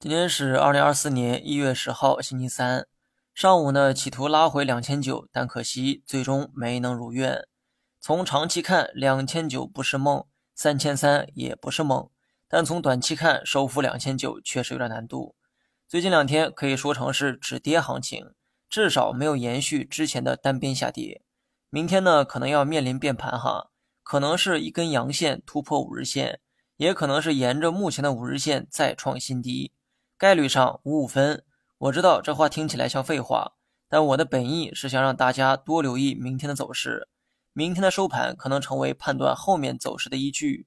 今天是二零二四年一月十号，星期三。上午呢，企图拉回两千九，但可惜最终没能如愿。从长期看，两千九不是梦，三千三也不是梦。但从短期看，收复两千九确实有点难度。最近两天可以说成是止跌行情，至少没有延续之前的单边下跌。明天呢，可能要面临变盘哈，可能是一根阳线突破五日线，也可能是沿着目前的五日线再创新低。概率上五五分，我知道这话听起来像废话，但我的本意是想让大家多留意明天的走势。明天的收盘可能成为判断后面走势的依据。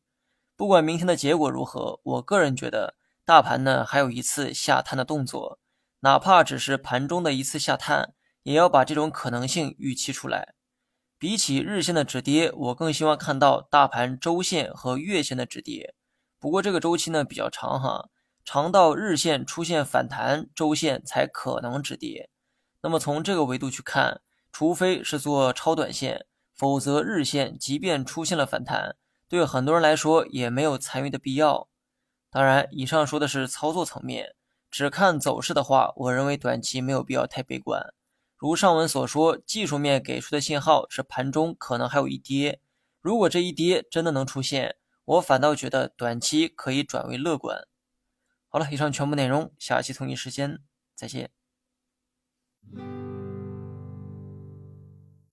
不管明天的结果如何，我个人觉得大盘呢还有一次下探的动作，哪怕只是盘中的一次下探，也要把这种可能性预期出来。比起日线的止跌，我更希望看到大盘周线和月线的止跌。不过这个周期呢比较长哈。长到日线出现反弹，周线才可能止跌。那么从这个维度去看，除非是做超短线，否则日线即便出现了反弹，对很多人来说也没有参与的必要。当然，以上说的是操作层面，只看走势的话，我认为短期没有必要太悲观。如上文所说，技术面给出的信号是盘中可能还有一跌。如果这一跌真的能出现，我反倒觉得短期可以转为乐观。好了，以上全部内容，下期同一时间再见。